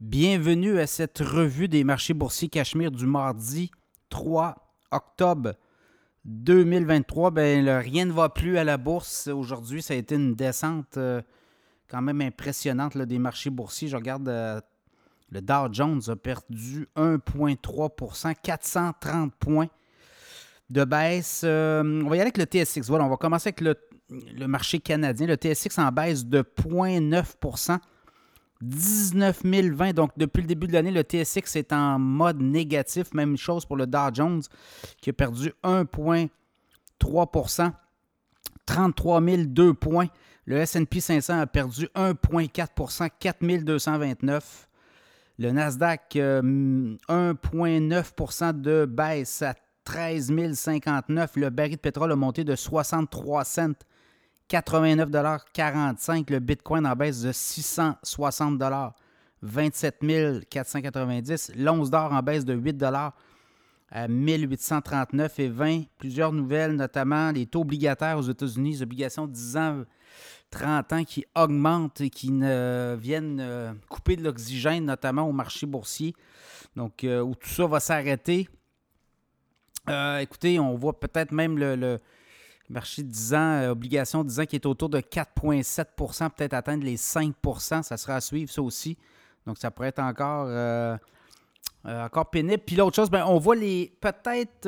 Bienvenue à cette revue des marchés boursiers Cachemire du mardi 3 octobre 2023. Ben, là, rien ne va plus à la bourse. Aujourd'hui, ça a été une descente euh, quand même impressionnante des marchés boursiers. Je regarde, euh, le Dow Jones a perdu 1,3% 430 points de baisse. Euh, on va y aller avec le TSX. Voilà, on va commencer avec le, le marché canadien. Le TSX en baisse de 0,9 19 020. Donc, depuis le début de l'année, le TSX est en mode négatif. Même chose pour le Dow Jones qui a perdu 1,3% 33 002 points. Le S&P 500 a perdu 1,4% 4 229. Le Nasdaq, 1,9% de baisse à 13 059. Le baril de pétrole a monté de 63 cents 89,45 Le Bitcoin en baisse de 660 27 490 L'once d'or en baisse de 8 à 1839 et 20. Plusieurs nouvelles, notamment les taux obligataires aux États-Unis, les obligations de 10 ans, 30 ans qui augmentent et qui ne viennent euh, couper de l'oxygène, notamment au marché boursier. Donc, euh, où tout ça va s'arrêter. Euh, écoutez, on voit peut-être même le Marché 10 ans, euh, obligation 10 ans qui est autour de 4,7% peut-être atteindre les 5% Ça sera à suivre, ça aussi. Donc, ça pourrait être encore, euh, euh, encore pénible. Puis l'autre chose, ben, on voit les. Peut-être.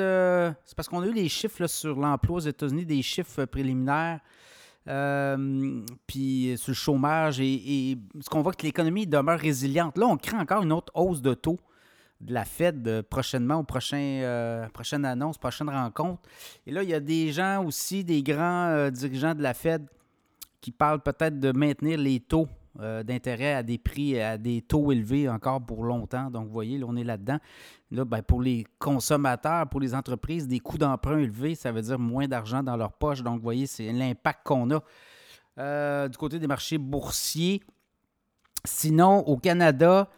c'est parce qu'on a eu les chiffres sur l'emploi aux États-Unis, des chiffres préliminaires. puis sur le chômage et, et ce qu'on voit que l'économie demeure résiliente. Là, on crée encore une autre hausse de taux de la Fed euh, prochainement, au prochain, euh, prochaine annonce, prochaine rencontre. Et là, il y a des gens aussi, des grands euh, dirigeants de la Fed qui parlent peut-être de maintenir les taux d'intérêt à des prix, à des taux élevés encore pour longtemps. Donc, vous voyez, on est là-dedans. Là, ben, pour les consommateurs, pour les entreprises, des coûts d'emprunt élevés, ça veut dire moins d'argent dans leur poche. Donc, vous voyez, c'est l'impact qu'on a du côté des marchés boursiers. Sinon, au Canada,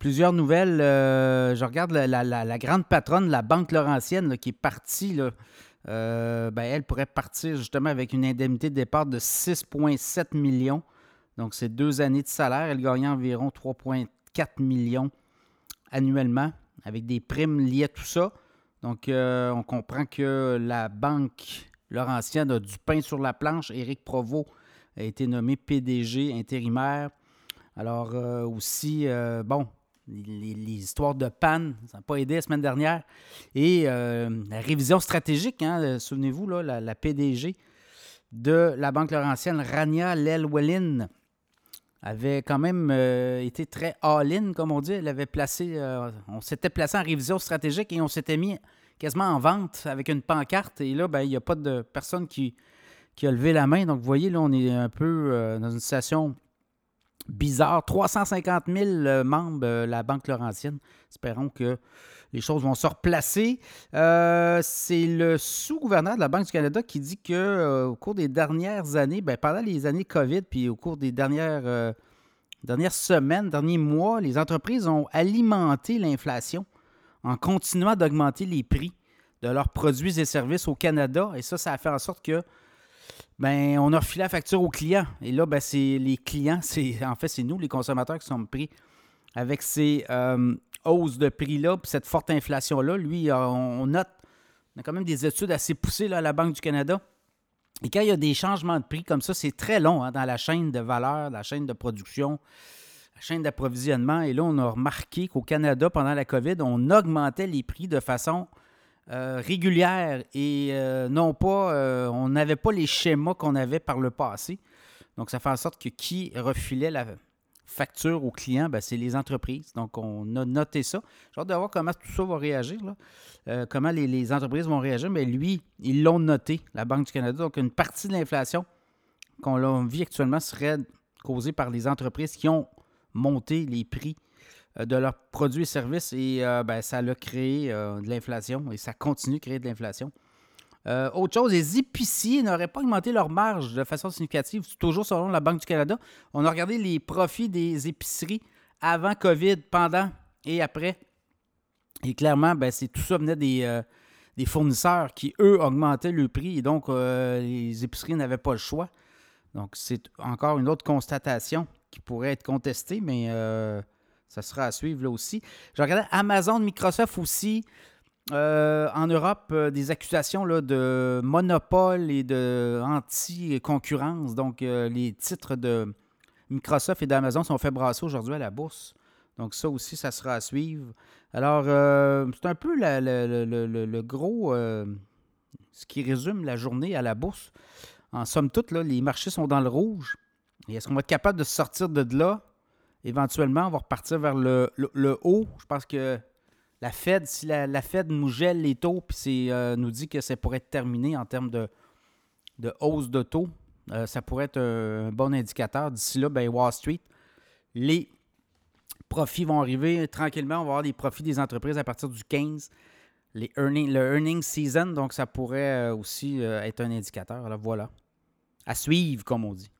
plusieurs nouvelles. Euh, je regarde la, grande patronne, la Banque Laurentienne, qui est partie. Euh, ben, elle pourrait partir justement avec une indemnité de départ de 6,7 millions. Donc, c'est deux années de salaire. Elle gagnait environ 3,4 millions annuellement avec des primes liées à tout ça. Donc, euh, on comprend que la Banque Laurentienne a du pain sur la planche. Éric Provost a été nommé PDG intérimaire. Alors, aussi, bon, les, histoires de panne, ça n'a pas aidé la semaine dernière. Et euh, la révision stratégique, hein, euh, souvenez-vous, là, la, PDG de la Banque Laurentienne, Rania Lelwellin, avait quand même euh, été très all-in, comme on dit. Elle avait placé, on s'était placé en révision stratégique et on s'était mis quasiment en vente avec une pancarte. Et là, ben, il n'y a pas de personne qui a levé la main. Donc, vous voyez, là, on est un peu dans une situation bizarre. 350 000 euh, membres, euh, la Banque Laurentienne. Espérons que les choses vont se replacer. Euh, c'est le sous-gouverneur de la Banque du Canada qui dit que au cours des dernières années, ben, pendant les années COVID, puis au cours des dernières, dernières semaines, derniers mois, les entreprises ont alimenté l'inflation en continuant d'augmenter les prix de leurs produits et services au Canada. Et ça, ça a fait en sorte que ben, on a refilé la facture aux clients. Et là, ben, c'est les clients, c'est en fait, c'est nous, les consommateurs, qui sommes pris avec ces euh, hausses de prix-là, puis cette forte inflation-là. Lui, on, note, on a quand même des études assez poussées là, à la Banque du Canada. Et quand il y a des changements de prix comme ça, c'est très long hein, dans la chaîne de valeur, la chaîne de production, la chaîne d'approvisionnement. Et là, on a remarqué qu'au Canada, pendant la COVID, on augmentait les prix de façon euh, régulière et euh, non pas, euh, on n'avait pas les schémas qu'on avait par le passé. Donc, ça fait en sorte que qui refilait la facture aux clients, ben, c'est les entreprises. Donc, on a noté ça. J'ai hâte de voir comment tout ça va réagir, comment les, entreprises vont réagir. Mais lui, ils l'ont noté, la Banque du Canada. Donc, une partie de l'inflation qu'on vit actuellement serait causée par les entreprises qui ont monté les prix euh, de leurs produits et services et euh, ben, ça a créé euh, de l'inflation et ça continue de créer de l'inflation. autre chose, les épiciers n'auraient pas augmenté leur marge de façon significative, toujours selon la Banque du Canada. On a regardé les profits des épiceries avant COVID, pendant et après. Et clairement, ben, c'est tout ça venait des, des, fournisseurs qui, eux, augmentaient le prix et donc les épiceries n'avaient pas le choix. Donc, c'est encore une autre constatation qui pourrait être contestée, mais Ça sera à suivre là aussi. Je regardais Amazon, Microsoft aussi. Euh, en Europe, euh, des accusations là, de monopole et de anti-concurrence. Donc, euh, les titres de Microsoft et d'Amazon sont fait brasser aujourd'hui à la bourse. Donc, ça aussi, ça sera à suivre. Alors, c'est un peu le, gros, ce qui résume la journée à la bourse. En somme toute, là, les marchés sont dans le rouge. Et est-ce qu'on va être capable de sortir de là? Éventuellement, on va repartir vers le, haut. Je pense que la Fed, si la, Fed nous gèle les taux, puis euh, nous dit que ça pourrait être terminé en termes de, hausse de taux, euh, ça pourrait être un, bon indicateur. D'ici là, ben, Wall Street, les profits vont arriver tranquillement. On va avoir les profits des entreprises à partir du 15 les earning, le earning season, donc ça pourrait euh, aussi être un indicateur. Alors voilà. À suivre, comme on dit.